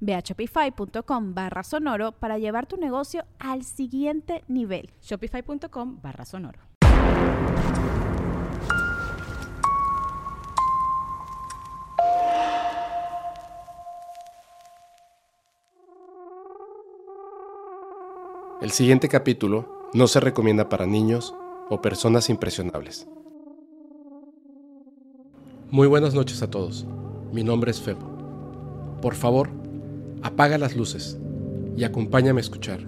Ve a shopify.com barra sonoro para llevar tu negocio al siguiente nivel. Shopify.com barra sonoro. El siguiente capítulo no se recomienda para niños o personas impresionables. Muy buenas noches a todos. Mi nombre es Febo. Por favor, apaga las luces y acompáñame a escuchar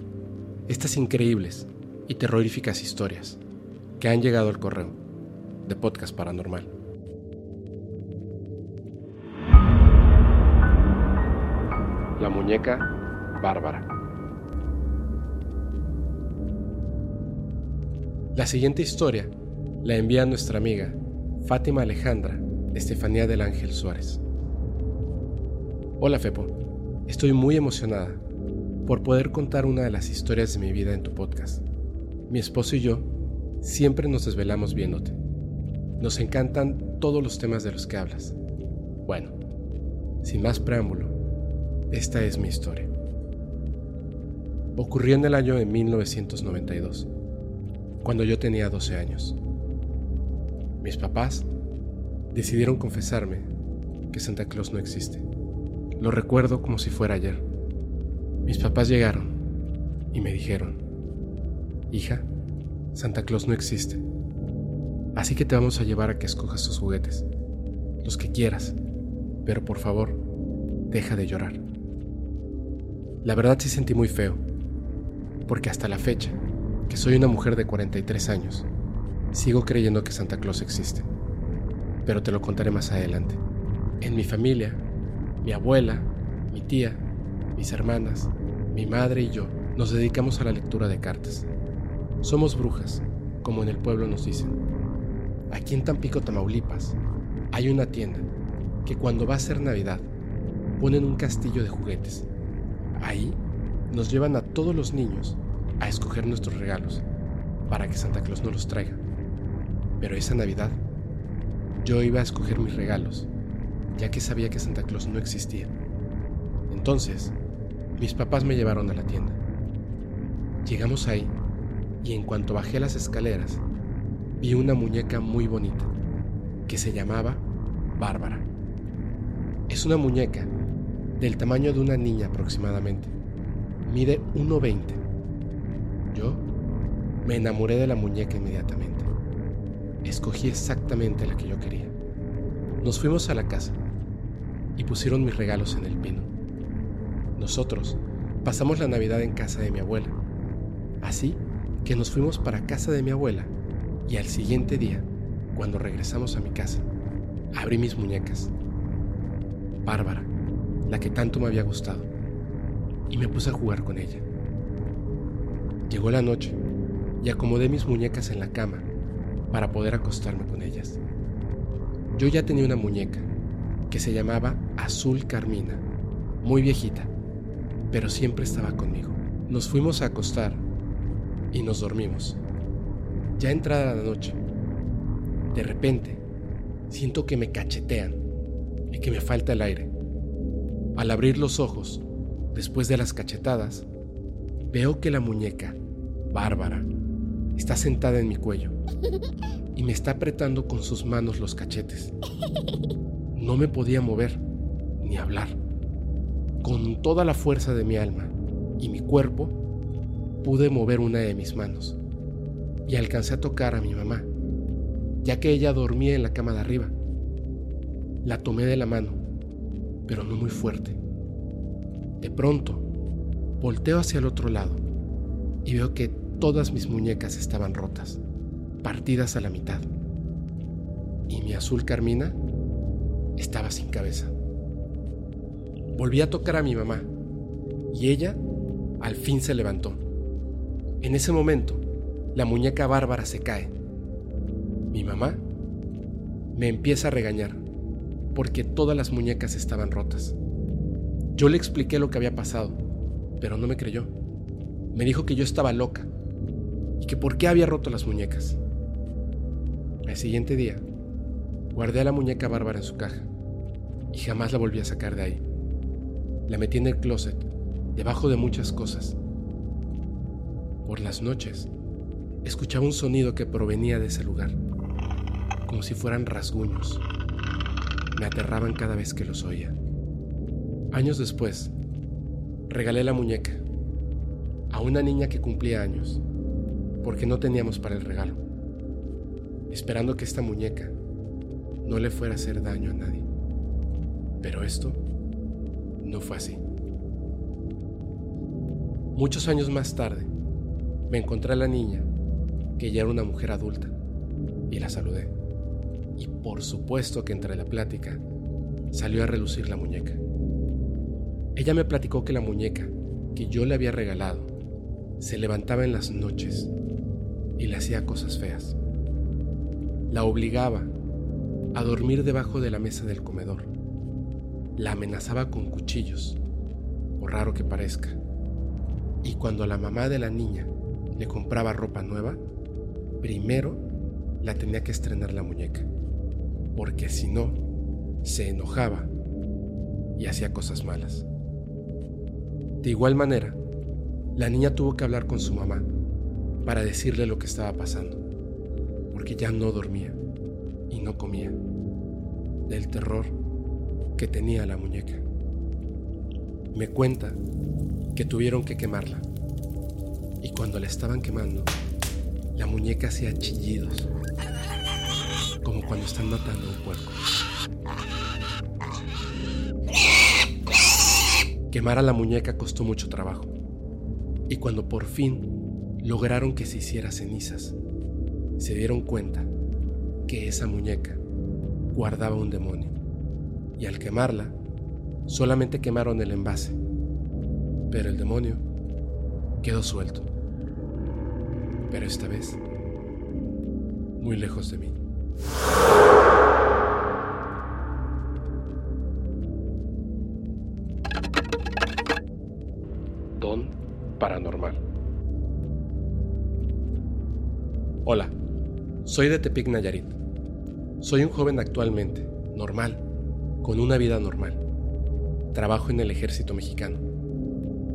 estas increíbles y terroríficas historias que han llegado al correo de Podcast Paranormal. La muñeca bárbara. La siguiente historia la envía nuestra amiga Fátima Alejandra Estefanía del Ángel Suárez. Hola Fepo, estoy muy emocionada por poder contar una de las historias de mi vida en tu podcast. Mi esposo y yo siempre nos desvelamos viéndote. Nos encantan todos los temas de los que hablas. Bueno, sin más preámbulo, esta es mi historia. Ocurrió en el año de 1992, cuando yo tenía 12 años. Mis papás decidieron confesarme que Santa Claus no existe. Lo recuerdo como si fuera ayer. Mis papás llegaron y me dijeron, hija, Santa Claus no existe. Así que te vamos a llevar a que escojas tus juguetes, los que quieras, pero por favor, deja de llorar. La verdad sí sentí muy feo, porque hasta la fecha, que soy una mujer de 43 años, sigo creyendo que Santa Claus existe. Pero te lo contaré más adelante. En mi familia mi abuela, mi tía, mis hermanas, mi madre y yo nos dedicamos a la lectura de cartas. Somos brujas, como en el pueblo nos dicen. Aquí en Tampico, Tamaulipas, hay una tienda que cuando va a ser Navidad ponen un castillo de juguetes. Ahí nos llevan a todos los niños a escoger nuestros regalos para que Santa Claus no los traiga. Pero esa Navidad yo iba a escoger mis regalos ya que sabía que Santa Claus no existía. Entonces, mis papás me llevaron a la tienda. Llegamos ahí y en cuanto bajé las escaleras, vi una muñeca muy bonita que se llamaba Bárbara. Es una muñeca del tamaño de una niña aproximadamente. Mide 1,20. Yo me enamoré de la muñeca inmediatamente. Escogí exactamente la que yo quería. Nos fuimos a la casa y pusieron mis regalos en el pino. Nosotros pasamos la Navidad en casa de mi abuela. Así que nos fuimos para casa de mi abuela y al siguiente día, cuando regresamos a mi casa, abrí mis muñecas. Bárbara, la que tanto me había gustado, y me puse a jugar con ella. Llegó la noche y acomodé mis muñecas en la cama para poder acostarme con ellas. Yo ya tenía una muñeca que se llamaba Azul Carmina, muy viejita, pero siempre estaba conmigo. Nos fuimos a acostar y nos dormimos. Ya entrada la noche, de repente siento que me cachetean y que me falta el aire. Al abrir los ojos, después de las cachetadas, veo que la muñeca, Bárbara, está sentada en mi cuello y me está apretando con sus manos los cachetes. No me podía mover ni hablar. Con toda la fuerza de mi alma y mi cuerpo, pude mover una de mis manos y alcancé a tocar a mi mamá, ya que ella dormía en la cama de arriba. La tomé de la mano, pero no muy fuerte. De pronto, volteo hacia el otro lado y veo que todas mis muñecas estaban rotas, partidas a la mitad. Y mi azul carmina estaba sin cabeza. Volví a tocar a mi mamá y ella al fin se levantó. En ese momento, la muñeca bárbara se cae. Mi mamá me empieza a regañar porque todas las muñecas estaban rotas. Yo le expliqué lo que había pasado, pero no me creyó. Me dijo que yo estaba loca y que por qué había roto las muñecas. El siguiente día, guardé a la muñeca bárbara en su caja y jamás la volví a sacar de ahí. La metí en el closet, debajo de muchas cosas. Por las noches, escuchaba un sonido que provenía de ese lugar, como si fueran rasguños. Me aterraban cada vez que los oía. Años después, regalé la muñeca a una niña que cumplía años, porque no teníamos para el regalo, esperando que esta muñeca no le fuera a hacer daño a nadie. Pero esto no fue así. Muchos años más tarde, me encontré a la niña, que ya era una mujer adulta, y la saludé. Y por supuesto que entre la plática salió a relucir la muñeca. Ella me platicó que la muñeca que yo le había regalado se levantaba en las noches y le hacía cosas feas. La obligaba a dormir debajo de la mesa del comedor la amenazaba con cuchillos, por raro que parezca. Y cuando la mamá de la niña le compraba ropa nueva, primero la tenía que estrenar la muñeca, porque si no, se enojaba y hacía cosas malas. De igual manera, la niña tuvo que hablar con su mamá para decirle lo que estaba pasando, porque ya no dormía y no comía. Del terror que tenía la muñeca. Me cuenta que tuvieron que quemarla. Y cuando la estaban quemando, la muñeca hacía chillidos, como cuando están matando un puerco. Quemar a la muñeca costó mucho trabajo. Y cuando por fin lograron que se hiciera cenizas, se dieron cuenta que esa muñeca guardaba un demonio y al quemarla, solamente quemaron el envase, pero el demonio quedó suelto. Pero esta vez, muy lejos de mí. Don Paranormal. Hola, soy de Tepic Nayarit. Soy un joven actualmente, normal, con una vida normal. Trabajo en el ejército mexicano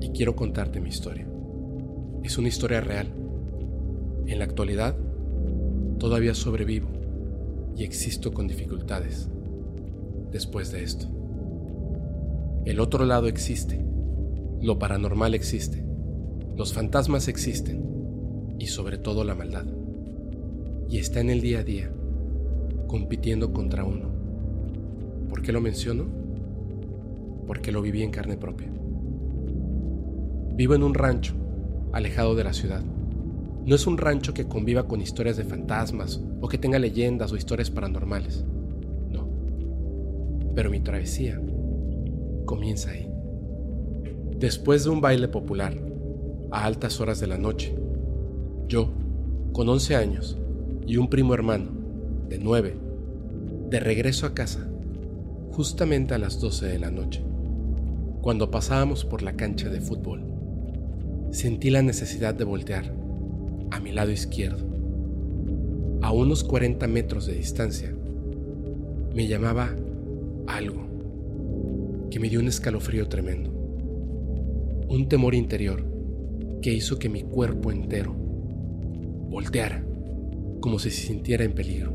y quiero contarte mi historia. Es una historia real. En la actualidad, todavía sobrevivo y existo con dificultades después de esto. El otro lado existe, lo paranormal existe, los fantasmas existen y sobre todo la maldad. Y está en el día a día, compitiendo contra uno ¿Por qué lo menciono? Porque lo viví en carne propia. Vivo en un rancho, alejado de la ciudad. No es un rancho que conviva con historias de fantasmas o que tenga leyendas o historias paranormales. No. Pero mi travesía comienza ahí. Después de un baile popular, a altas horas de la noche, yo, con 11 años, y un primo hermano, de 9, de regreso a casa, justamente a las 12 de la noche, cuando pasábamos por la cancha de fútbol. Sentí la necesidad de voltear a mi lado izquierdo. A unos 40 metros de distancia, me llamaba algo que me dio un escalofrío tremendo. Un temor interior que hizo que mi cuerpo entero volteara como si se sintiera en peligro.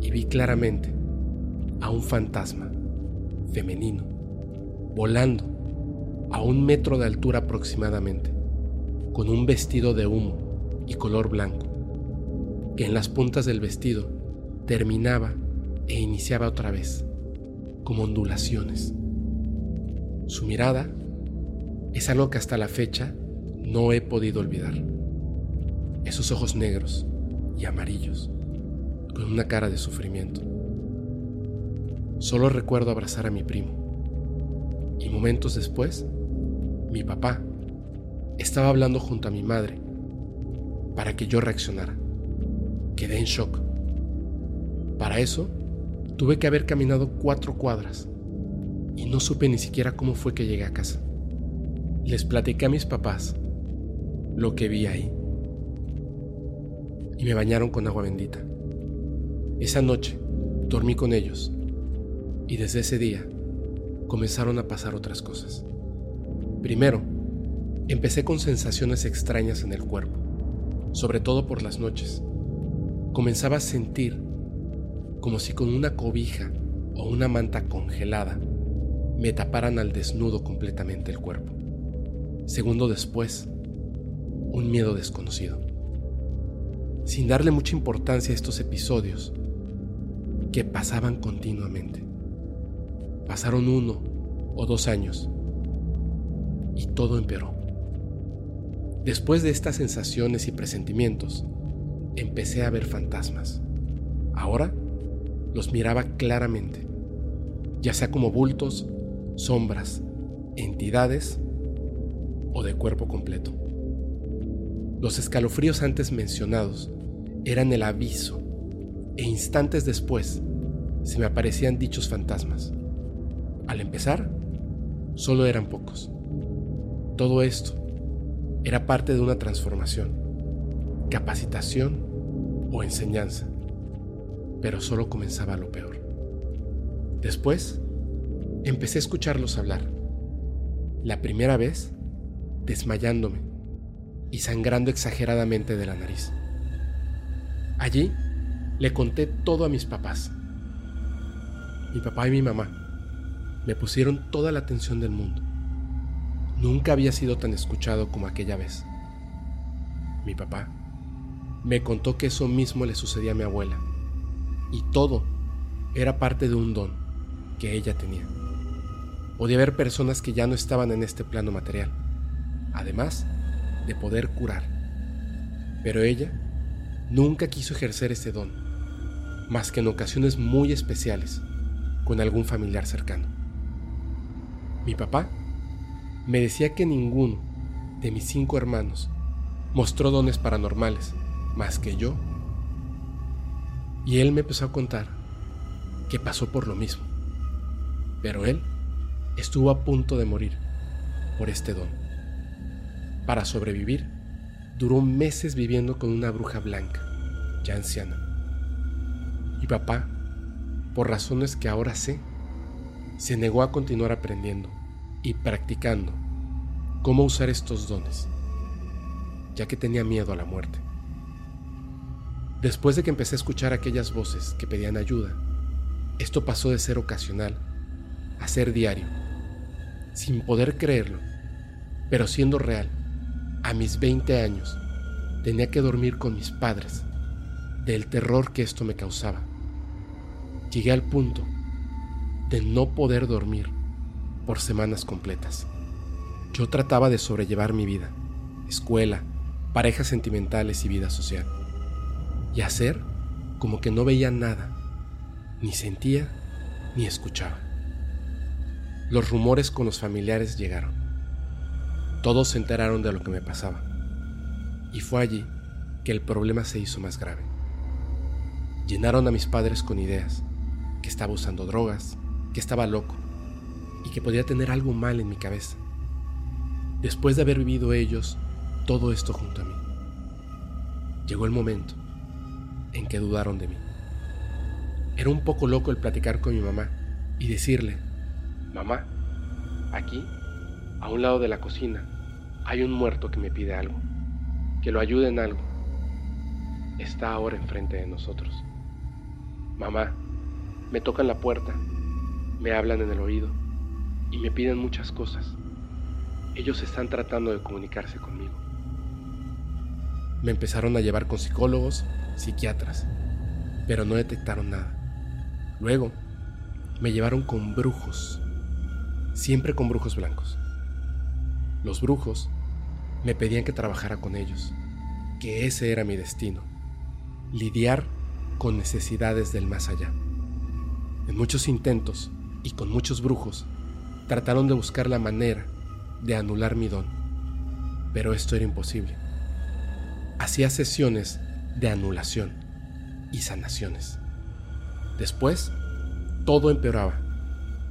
Y vi claramente a un fantasma femenino, volando a un metro de altura aproximadamente, con un vestido de humo y color blanco, que en las puntas del vestido terminaba e iniciaba otra vez, como ondulaciones. Su mirada es algo que hasta la fecha no he podido olvidar. Esos ojos negros y amarillos, con una cara de sufrimiento. Solo recuerdo abrazar a mi primo. Y momentos después, mi papá estaba hablando junto a mi madre para que yo reaccionara. Quedé en shock. Para eso, tuve que haber caminado cuatro cuadras y no supe ni siquiera cómo fue que llegué a casa. Les platiqué a mis papás lo que vi ahí y me bañaron con agua bendita. Esa noche dormí con ellos y desde ese día comenzaron a pasar otras cosas. Primero, empecé con sensaciones extrañas en el cuerpo, sobre todo por las noches. Comenzaba a sentir como si con una cobija o una manta congelada me taparan al desnudo completamente el cuerpo. Segundo después, un miedo desconocido. Sin darle mucha importancia a estos episodios que pasaban continuamente. Pasaron uno o dos años y todo empeoró. Después de estas sensaciones y presentimientos, empecé a ver fantasmas. Ahora los miraba claramente, ya sea como bultos, sombras, entidades o de cuerpo completo. Los escalofríos antes mencionados eran el aviso e instantes después se me aparecían dichos fantasmas. Al empezar, solo eran pocos. Todo esto era parte de una transformación, capacitación o enseñanza pero solo comenzaba lo peor. Después, empecé a escucharlos hablar. La primera vez, desmayándome y sangrando exageradamente de la nariz. Allí, le conté todo a mis papás. Mi papá y mi mamá me pusieron toda la atención del mundo. Nunca había sido tan escuchado como aquella vez. Mi papá me contó que eso mismo le sucedía a mi abuela y todo era parte de un don que ella tenía. Podía haber personas que ya no estaban en este plano material, además de poder curar. Pero ella nunca quiso ejercer ese don, más que en ocasiones muy especiales, con algún familiar cercano. Mi papá me decía que ninguno de mis cinco hermanos mostró dones paranormales, más que yo y él me empezó a contar que pasó por lo mismo. Pero él estuvo a punto de morir por este don. Para sobrevivir, duró meses viviendo con una bruja blanca, ya anciana. Y papá, por razones que ahora sé, se negó a continuar aprendiendo y practicando cómo usar estos dones, ya que tenía miedo a la muerte. Después de que empecé a escuchar aquellas voces que pedían ayuda, esto pasó de ser ocasional a ser diario, sin poder creerlo, pero siendo real. A mis 20 años tenía que dormir con mis padres del terror que esto me causaba. Llegué al punto de no poder dormir por semanas completas. Yo trataba de sobrellevar mi vida, escuela, parejas sentimentales y vida social y hacer como que no veía nada, ni sentía ni escuchaba. Los rumores con los familiares llegaron. Todos se enteraron de lo que me pasaba. Y fue allí que el problema se hizo más grave. Llenaron a mis padres con ideas, que estaba usando drogas, que estaba loco y que podía tener algo mal en mi cabeza. Después de haber vivido ellos todo esto junto a mí, llegó el momento en que dudaron de mí. Era un poco loco el platicar con mi mamá y decirle, mamá, aquí, a un lado de la cocina, hay un muerto que me pide algo, que lo ayude en algo. Está ahora enfrente de nosotros. Mamá, me tocan la puerta, me hablan en el oído y me piden muchas cosas. Ellos están tratando de comunicarse conmigo. Me empezaron a llevar con psicólogos, psiquiatras, pero no detectaron nada. Luego, me llevaron con brujos, siempre con brujos blancos. Los brujos me pedían que trabajara con ellos, que ese era mi destino, lidiar con necesidades del más allá. En muchos intentos y con muchos brujos, trataron de buscar la manera de anular mi don, pero esto era imposible. Hacía sesiones de anulación y sanaciones. Después, todo empeoraba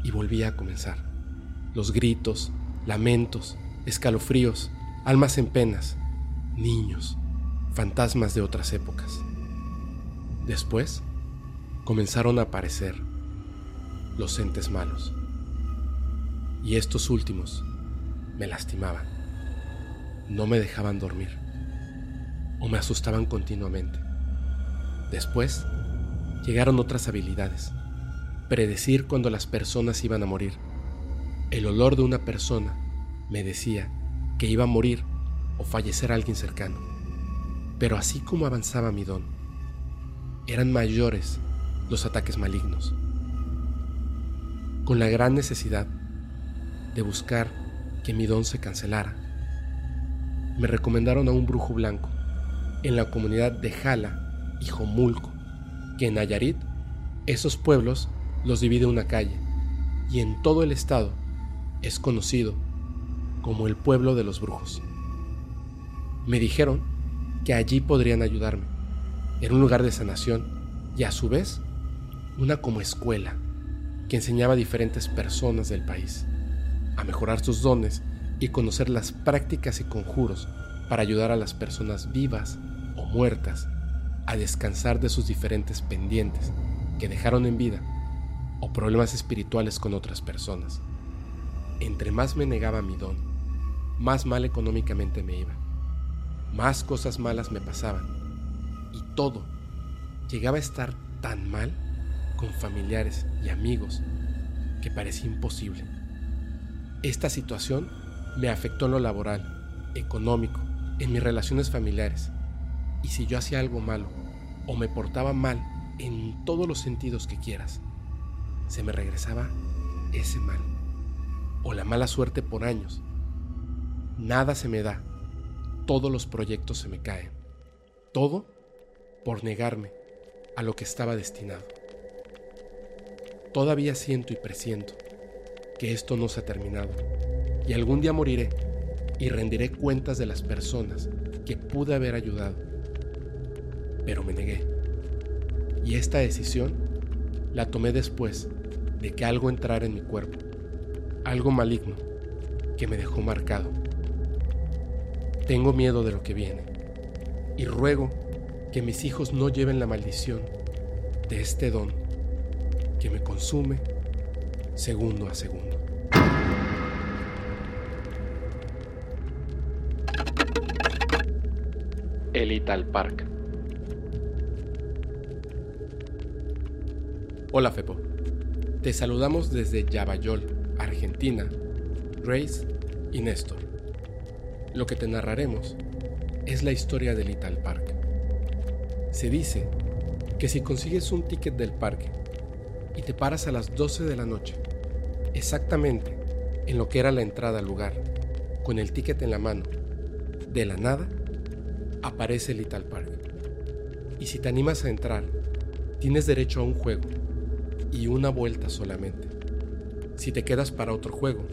y volvía a comenzar. Los gritos, lamentos, escalofríos, almas en penas, niños, fantasmas de otras épocas. Después, comenzaron a aparecer los entes malos. Y estos últimos me lastimaban, no me dejaban dormir o me asustaban continuamente. Después, llegaron otras habilidades. Predecir cuando las personas iban a morir. El olor de una persona me decía que iba a morir o fallecer alguien cercano. Pero así como avanzaba mi don, eran mayores los ataques malignos. Con la gran necesidad de buscar que mi don se cancelara, me recomendaron a un brujo blanco en la comunidad de Jala y Jomulco, que en Nayarit esos pueblos los divide una calle y en todo el estado es conocido como el pueblo de los brujos. Me dijeron que allí podrían ayudarme. Era un lugar de sanación y a su vez una como escuela que enseñaba a diferentes personas del país a mejorar sus dones y conocer las prácticas y conjuros para ayudar a las personas vivas o muertas a descansar de sus diferentes pendientes que dejaron en vida o problemas espirituales con otras personas. Entre más me negaba mi don, más mal económicamente me iba, más cosas malas me pasaban y todo llegaba a estar tan mal con familiares y amigos que parecía imposible. Esta situación me afectó en lo laboral, económico, en mis relaciones familiares. Y si yo hacía algo malo o me portaba mal en todos los sentidos que quieras, se me regresaba ese mal o la mala suerte por años. Nada se me da, todos los proyectos se me caen, todo por negarme a lo que estaba destinado. Todavía siento y presiento que esto no se ha terminado y algún día moriré y rendiré cuentas de las personas que pude haber ayudado. Pero me negué. Y esta decisión la tomé después de que algo entrara en mi cuerpo, algo maligno que me dejó marcado. Tengo miedo de lo que viene y ruego que mis hijos no lleven la maldición de este don que me consume segundo a segundo. El Ital Park. Hola Fepo, te saludamos desde Yavayol, Argentina, Grace y Néstor. Lo que te narraremos es la historia del Ital Park. Se dice que si consigues un ticket del parque y te paras a las 12 de la noche, exactamente en lo que era la entrada al lugar, con el ticket en la mano, de la nada, aparece el Ital Park. Y si te animas a entrar, tienes derecho a un juego y una vuelta solamente. Si te quedas para otro juego,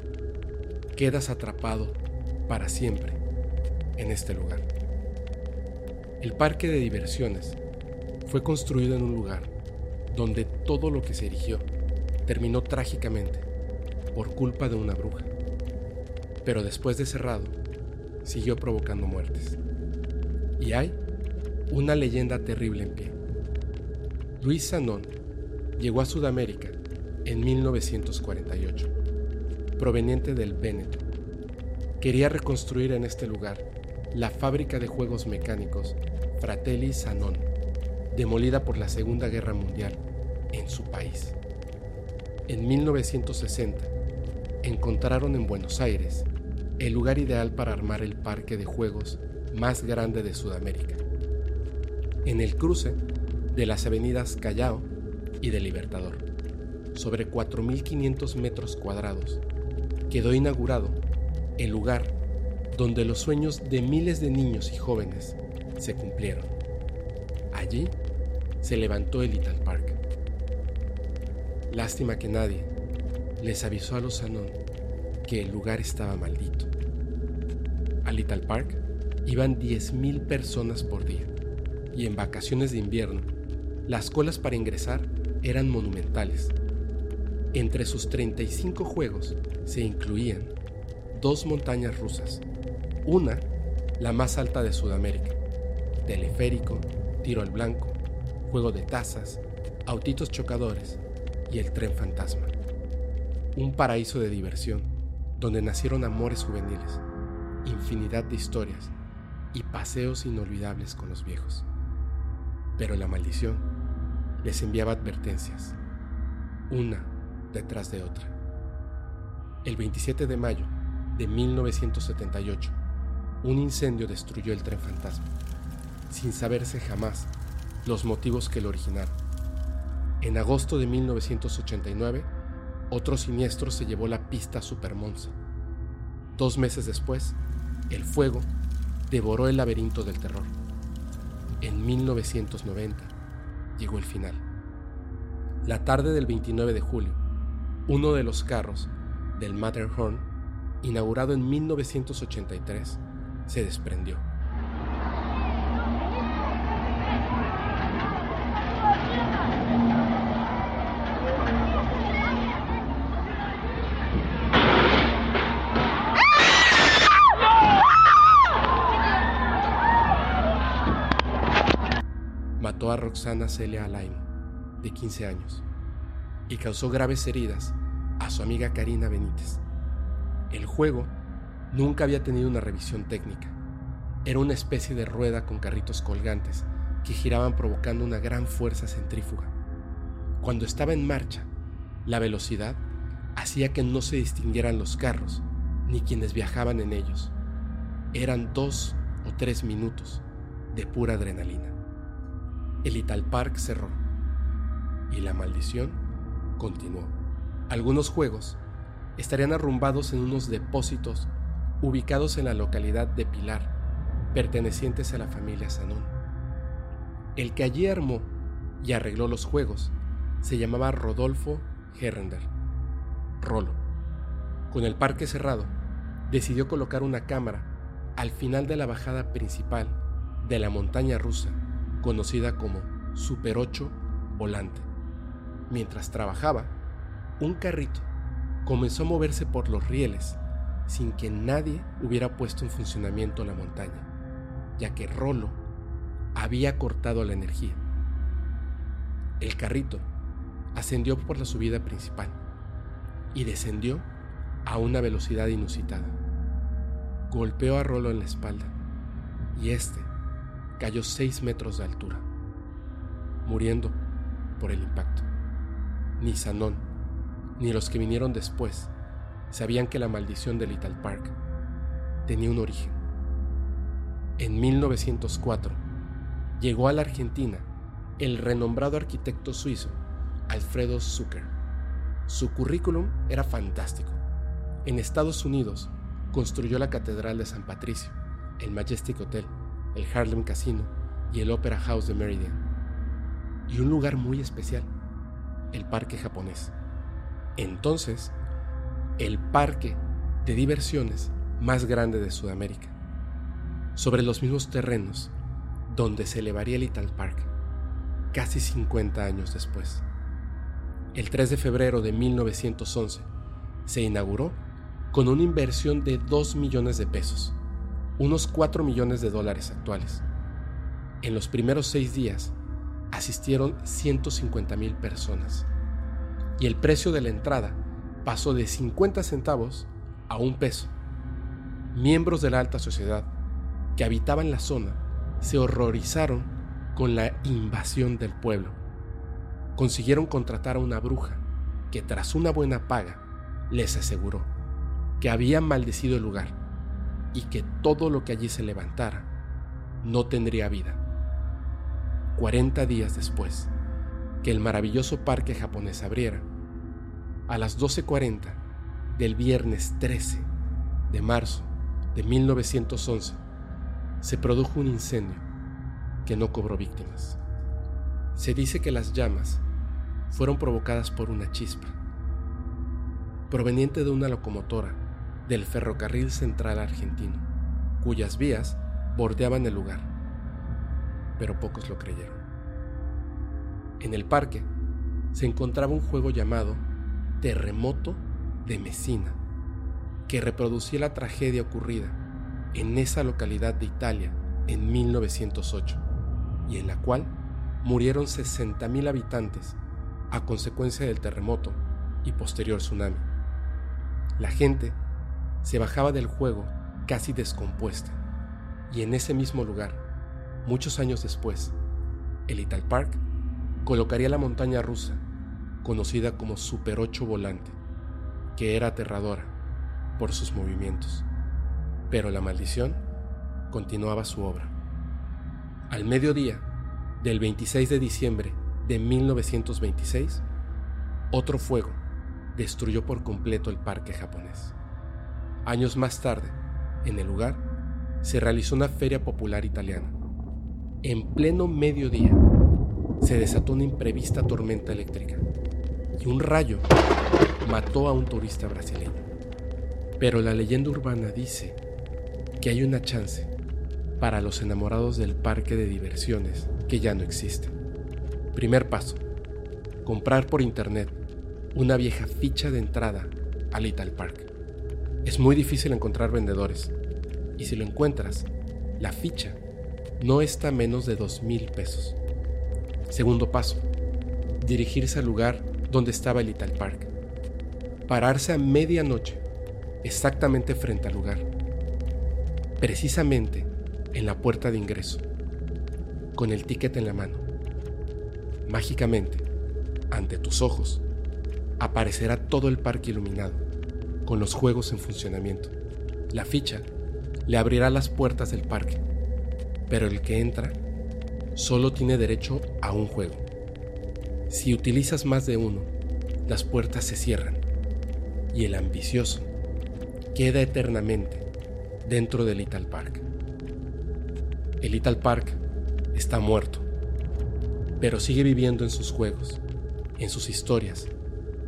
quedas atrapado para siempre en este lugar. El parque de diversiones fue construido en un lugar donde todo lo que se erigió terminó trágicamente por culpa de una bruja. Pero después de cerrado, siguió provocando muertes. Y hay una leyenda terrible en pie. Luis Sanón llegó a Sudamérica en 1948, proveniente del Véneto. Quería reconstruir en este lugar la fábrica de juegos mecánicos Fratelli Sanón, demolida por la Segunda Guerra Mundial en su país. En 1960, encontraron en Buenos Aires el lugar ideal para armar el parque de juegos más grande de Sudamérica, en el cruce de las avenidas Callao y de Libertador, sobre 4.500 metros cuadrados, quedó inaugurado el lugar donde los sueños de miles de niños y jóvenes se cumplieron. Allí se levantó el Park. Lástima que nadie les avisó a los Sanón que el lugar estaba maldito. A Little Park iban 10.000 personas por día y en vacaciones de invierno las colas para ingresar eran monumentales. Entre sus 35 juegos se incluían dos montañas rusas, una la más alta de Sudamérica, teleférico, tiro al blanco, juego de tazas, autitos chocadores y el tren fantasma. Un paraíso de diversión donde nacieron amores juveniles, infinidad de historias y paseos inolvidables con los viejos. Pero la maldición les enviaba advertencias, una detrás de otra. El 27 de mayo de 1978, un incendio destruyó el tren fantasma, sin saberse jamás los motivos que lo originaron. En agosto de 1989, otro siniestro se llevó la pista Supermonza. Dos meses después, el fuego devoró el laberinto del terror. En 1990 llegó el final. La tarde del 29 de julio, uno de los carros del Matterhorn, inaugurado en 1983, se desprendió. Roxana Celia Alain, de 15 años, y causó graves heridas a su amiga Karina Benítez. El juego nunca había tenido una revisión técnica. Era una especie de rueda con carritos colgantes que giraban provocando una gran fuerza centrífuga. Cuando estaba en marcha, la velocidad hacía que no se distinguieran los carros ni quienes viajaban en ellos. Eran dos o tres minutos de pura adrenalina el Ital Park cerró y la maldición continuó. Algunos juegos estarían arrumbados en unos depósitos ubicados en la localidad de Pilar, pertenecientes a la familia Sanón. El que allí armó y arregló los juegos se llamaba Rodolfo Herrender, Rolo. Con el parque cerrado, decidió colocar una cámara al final de la bajada principal de la montaña rusa conocida como Super 8 Volante. Mientras trabajaba, un carrito comenzó a moverse por los rieles sin que nadie hubiera puesto en funcionamiento la montaña, ya que Rolo había cortado la energía. El carrito ascendió por la subida principal y descendió a una velocidad inusitada. Golpeó a Rolo en la espalda y este cayó 6 metros de altura, muriendo por el impacto. Ni Sanón, ni los que vinieron después, sabían que la maldición de Little Park tenía un origen. En 1904 llegó a la Argentina el renombrado arquitecto suizo Alfredo Zucker. Su currículum era fantástico. En Estados Unidos construyó la Catedral de San Patricio, el Majestic Hotel, el Harlem Casino y el Opera House de Meridian. Y un lugar muy especial, el Parque Japonés. Entonces, el parque de diversiones más grande de Sudamérica, sobre los mismos terrenos donde se elevaría el Little Park, casi 50 años después. El 3 de febrero de 1911 se inauguró con una inversión de 2 millones de pesos unos 4 millones de dólares actuales. En los primeros seis días asistieron 150 mil personas y el precio de la entrada pasó de 50 centavos a un peso. Miembros de la alta sociedad que habitaban la zona se horrorizaron con la invasión del pueblo. Consiguieron contratar a una bruja que tras una buena paga les aseguró que había maldecido el lugar y que todo lo que allí se levantara no tendría vida. 40 días después que el maravilloso parque japonés abriera, a las 12.40 del viernes 13 de marzo de 1911, se produjo un incendio que no cobró víctimas. Se dice que las llamas fueron provocadas por una chispa, proveniente de una locomotora del ferrocarril central argentino, cuyas vías bordeaban el lugar, pero pocos lo creyeron. En el parque se encontraba un juego llamado Terremoto de Messina, que reproducía la tragedia ocurrida en esa localidad de Italia en 1908 y en la cual murieron 60.000 habitantes a consecuencia del terremoto y posterior tsunami. La gente se bajaba del juego casi descompuesta y en ese mismo lugar, muchos años después, el Ital Park colocaría la montaña rusa, conocida como Super 8 Volante, que era aterradora por sus movimientos. Pero la maldición continuaba su obra. Al mediodía del 26 de diciembre de 1926, otro fuego destruyó por completo el parque japonés. Años más tarde, en el lugar, se realizó una feria popular italiana. En pleno mediodía, se desató una imprevista tormenta eléctrica y un rayo mató a un turista brasileño. Pero la leyenda urbana dice que hay una chance para los enamorados del parque de diversiones que ya no existe. Primer paso, comprar por internet una vieja ficha de entrada al Little Park. Es muy difícil encontrar vendedores y si lo encuentras, la ficha no está a menos de dos mil pesos. Segundo paso, dirigirse al lugar donde estaba el Little Park. Pararse a medianoche, exactamente frente al lugar, precisamente en la puerta de ingreso, con el ticket en la mano. Mágicamente, ante tus ojos, aparecerá todo el parque iluminado, con los juegos en funcionamiento. La ficha le abrirá las puertas del parque, pero el que entra solo tiene derecho a un juego. Si utilizas más de uno, las puertas se cierran y el ambicioso queda eternamente dentro del Little Park. El Little Park está muerto pero sigue viviendo en sus juegos, en sus historias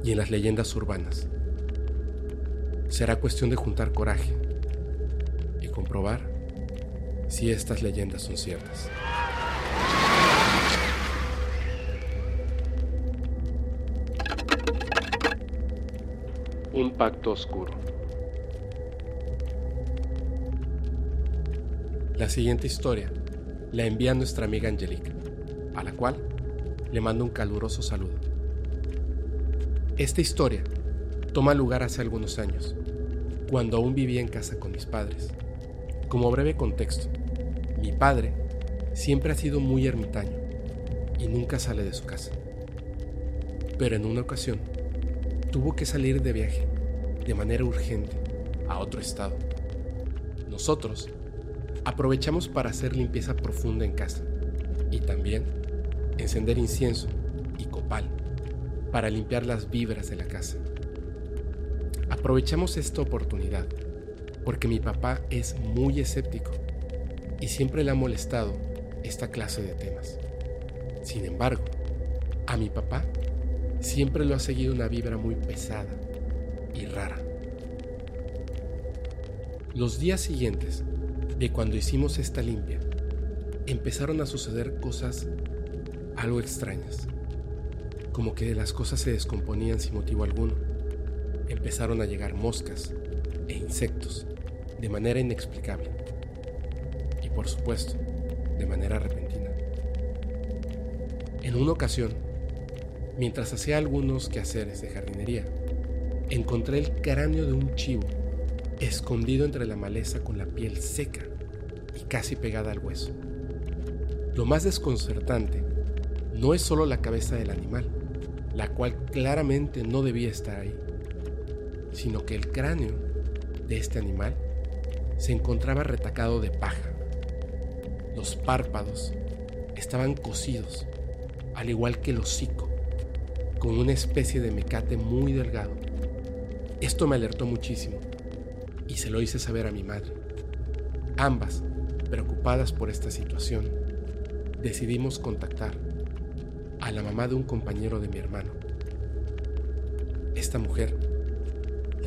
y en las leyendas urbanas. Será cuestión de juntar coraje y comprobar si estas leyendas son ciertas. Un pacto oscuro. La siguiente historia la envía nuestra amiga Angelica a la cual le mando un caluroso saludo. Esta historia toma lugar hace algunos años, cuando aún vivía en casa con mis padres. Como breve contexto, mi padre siempre ha sido muy ermitaño y nunca sale de su casa. Pero en una ocasión tuvo que salir de viaje de manera urgente a otro estado. Nosotros aprovechamos para hacer limpieza profunda en casa y también encender incienso y copal para limpiar las vibras de la casa. Aprovechamos esta oportunidad porque mi papá es muy escéptico y siempre le ha molestado esta clase de temas. Sin embargo, a mi papá siempre lo ha seguido una vibra muy pesada y rara. Los días siguientes de cuando hicimos esta limpia, empezaron a suceder cosas algo extrañas, como que las cosas se descomponían sin motivo alguno. Empezaron a llegar moscas e insectos de manera inexplicable y por supuesto de manera repentina. En una ocasión, mientras hacía algunos quehaceres de jardinería, encontré el cráneo de un chivo escondido entre la maleza con la piel seca y casi pegada al hueso. Lo más desconcertante no es solo la cabeza del animal, la cual claramente no debía estar ahí, sino que el cráneo de este animal se encontraba retacado de paja. los párpados estaban cosidos, al igual que el hocico, con una especie de mecate muy delgado. Esto me alertó muchísimo y se lo hice saber a mi madre. Ambas, preocupadas por esta situación, decidimos contactar a la mamá de un compañero de mi hermano. Esta mujer,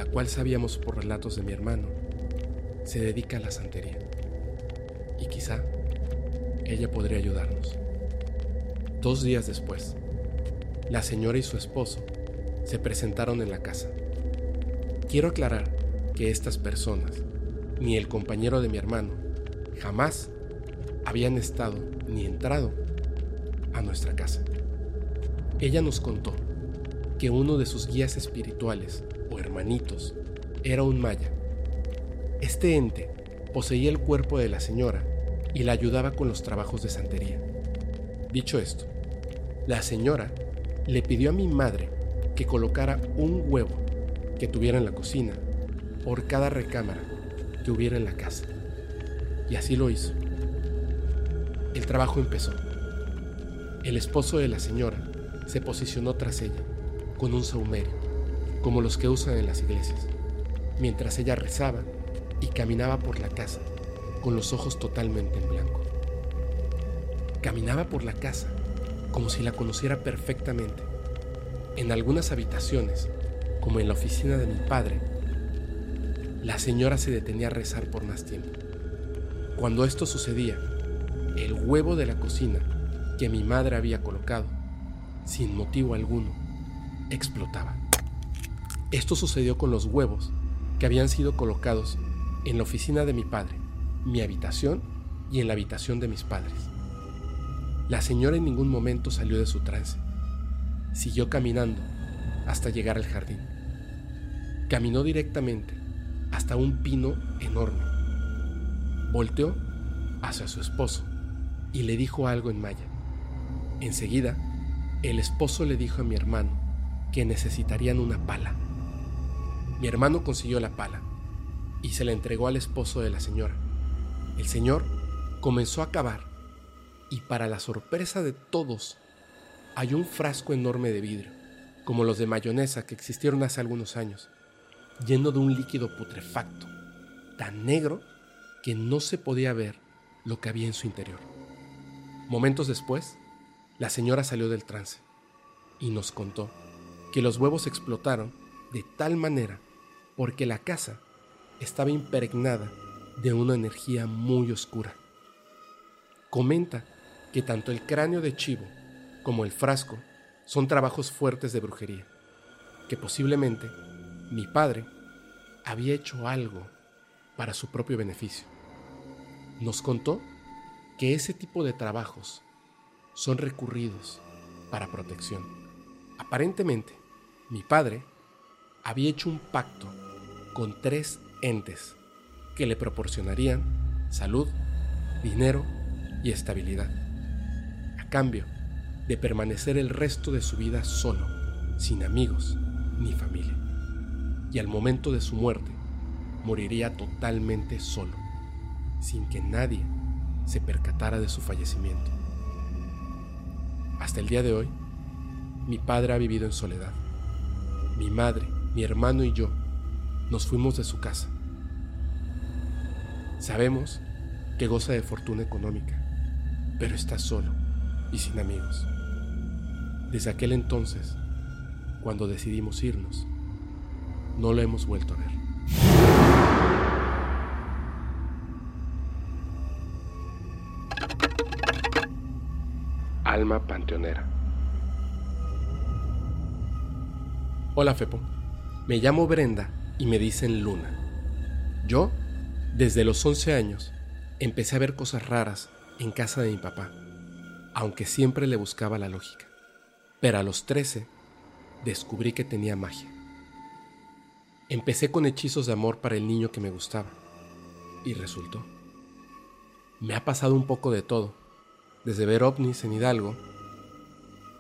la cual sabíamos por relatos de mi hermano, se dedica a la santería. Y quizá ella podría ayudarnos. Dos días después, la señora y su esposo se presentaron en la casa. Quiero aclarar que estas personas, ni el compañero de mi hermano, jamás habían estado ni entrado a nuestra casa. Ella nos contó que uno de sus guías espirituales hermanitos era un maya. Este ente poseía el cuerpo de la señora y la ayudaba con los trabajos de santería. Dicho esto, la señora le pidió a mi madre que colocara un huevo que tuviera en la cocina por cada recámara que hubiera en la casa. Y así lo hizo. El trabajo empezó. El esposo de la señora se posicionó tras ella con un saumerio, como los que usan en las iglesias, mientras ella rezaba y caminaba por la casa con los ojos totalmente en blanco. Caminaba por la casa como si la conociera perfectamente. En algunas habitaciones, como en la oficina de mi padre, la señora se detenía a rezar por más tiempo. Cuando esto sucedía, el huevo de la cocina que mi madre había colocado, sin motivo alguno, explotaba. Esto sucedió con los huevos que habían sido colocados en la oficina de mi padre, mi habitación y en la habitación de mis padres. La señora en ningún momento salió de su trance. Siguió caminando hasta llegar al jardín. Caminó directamente hasta un pino enorme. Volteó hacia su esposo y le dijo algo en maya. Enseguida, el esposo le dijo a mi hermano que necesitarían una pala. Mi hermano consiguió la pala y se la entregó al esposo de la señora. El señor comenzó a cavar y para la sorpresa de todos, hay un frasco enorme de vidrio, como los de mayonesa que existieron hace algunos años lleno de un líquido putrefacto, tan negro que no se podía ver lo que había en su interior. Momentos después, la señora salió del trance y nos contó que los huevos explotaron de tal manera porque la casa estaba impregnada de una energía muy oscura. Comenta que tanto el cráneo de chivo como el frasco son trabajos fuertes de brujería, que posiblemente mi padre había hecho algo para su propio beneficio. Nos contó que ese tipo de trabajos son recurridos para protección. Aparentemente, mi padre había hecho un pacto con tres entes que le proporcionarían salud, dinero y estabilidad, a cambio de permanecer el resto de su vida solo, sin amigos ni familia y al momento de su muerte moriría totalmente solo, sin que nadie se percatara de su fallecimiento. Hasta el día de hoy, mi padre ha vivido en soledad. Mi madre, mi hermano y yo nos fuimos de su casa. Sabemos que goza de fortuna económica, pero está solo y sin amigos. Desde aquel entonces, cuando decidimos irnos, no lo hemos vuelto a ver. Alma Panteonera. Hola Fepo, me llamo Brenda y me dicen Luna. Yo, desde los 11 años, empecé a ver cosas raras en casa de mi papá, aunque siempre le buscaba la lógica. Pero a los 13 descubrí que tenía magia. Empecé con hechizos de amor para el niño que me gustaba. Y resultó. Me ha pasado un poco de todo, desde ver ovnis en Hidalgo,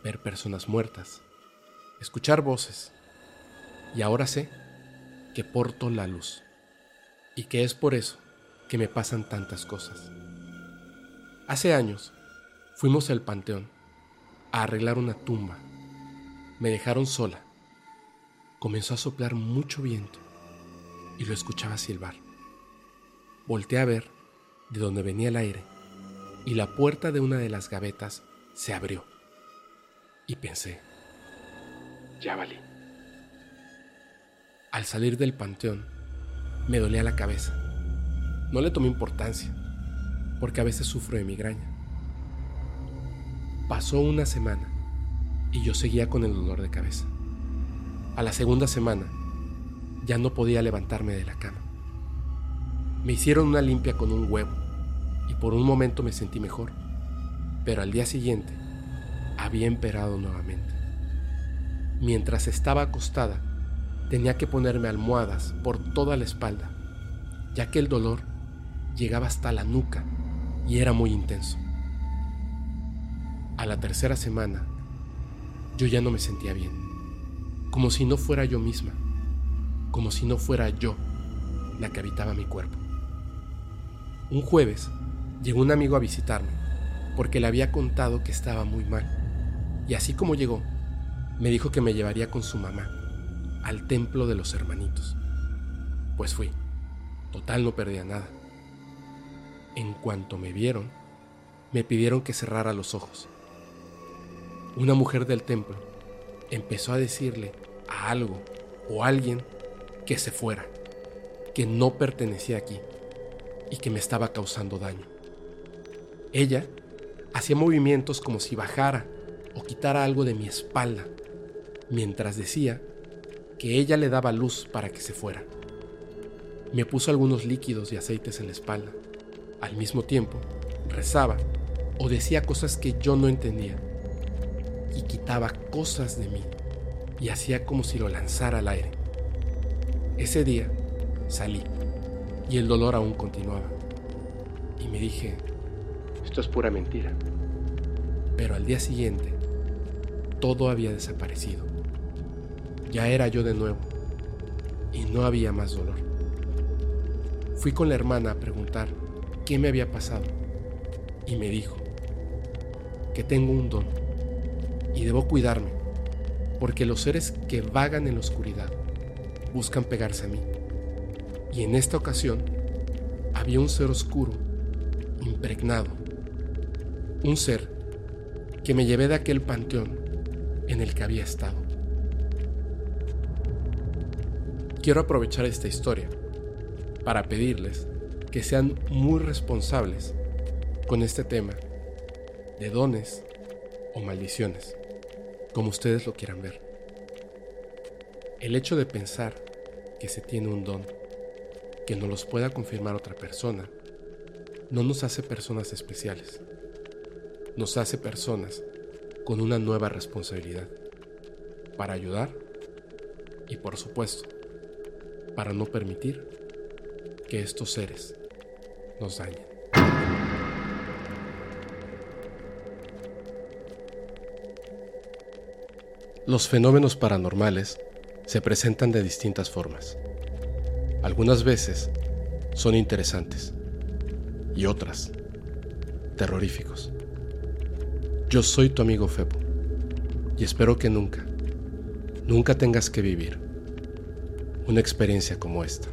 ver personas muertas, escuchar voces, y ahora sé que porto la luz, y que es por eso que me pasan tantas cosas. Hace años fuimos al panteón a arreglar una tumba. Me dejaron sola. Comenzó a soplar mucho viento y lo escuchaba silbar. Volté a ver de dónde venía el aire y la puerta de una de las gavetas se abrió. Y pensé, ya valí. Al salir del panteón, me dolía la cabeza. No le tomé importancia, porque a veces sufro de migraña. Pasó una semana y yo seguía con el dolor de cabeza. A la segunda semana, ya no podía levantarme de la cama. Me hicieron una limpia con un huevo y por un momento me sentí mejor, pero al día siguiente había emperado nuevamente. Mientras estaba acostada, tenía que ponerme almohadas por toda la espalda, ya que el dolor llegaba hasta la nuca y era muy intenso. A la tercera semana, yo ya no me sentía bien, como si no fuera yo misma, como si no fuera yo la que habitaba mi cuerpo. Un jueves llegó un amigo a visitarme porque le había contado que estaba muy mal, y así como llegó, me dijo que me llevaría con su mamá al templo de los hermanitos. Pues fui. Total no perdía nada. En cuanto me vieron, me pidieron que cerrara los ojos. Una mujer del templo empezó a decirle a algo o a alguien que se fuera, que no pertenecía aquí y que me estaba causando daño. Ella hacía movimientos como si bajara o quitara algo de mi espalda, mientras decía que ella le daba luz para que se fuera. Me puso algunos líquidos y aceites en la espalda. Al mismo tiempo, rezaba o decía cosas que yo no entendía. Y quitaba cosas de mí y hacía como si lo lanzara al aire. Ese día salí y el dolor aún continuaba. Y me dije, esto es pura mentira. Pero al día siguiente, todo había desaparecido. Ya era yo de nuevo y no había más dolor. Fui con la hermana a preguntar qué me había pasado y me dijo que tengo un don y debo cuidarme porque los seres que vagan en la oscuridad buscan pegarse a mí. Y en esta ocasión había un ser oscuro, impregnado, un ser que me llevé de aquel panteón en el que había estado. Quiero aprovechar esta historia para pedirles que sean muy responsables con este tema de dones o maldiciones, como ustedes lo quieran ver. El hecho de pensar que se tiene un don que no los pueda confirmar otra persona no nos hace personas especiales, nos hace personas con una nueva responsabilidad para ayudar y por supuesto para no permitir que estos seres nos dañen. Los fenómenos paranormales se presentan de distintas formas. Algunas veces son interesantes y otras terroríficos. Yo soy tu amigo Febo y espero que nunca, nunca tengas que vivir una experiencia como esta.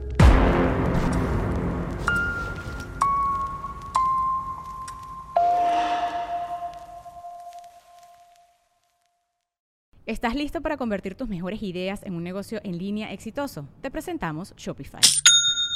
¿Estás listo para convertir tus mejores ideas en un negocio en línea exitoso? Te presentamos Shopify.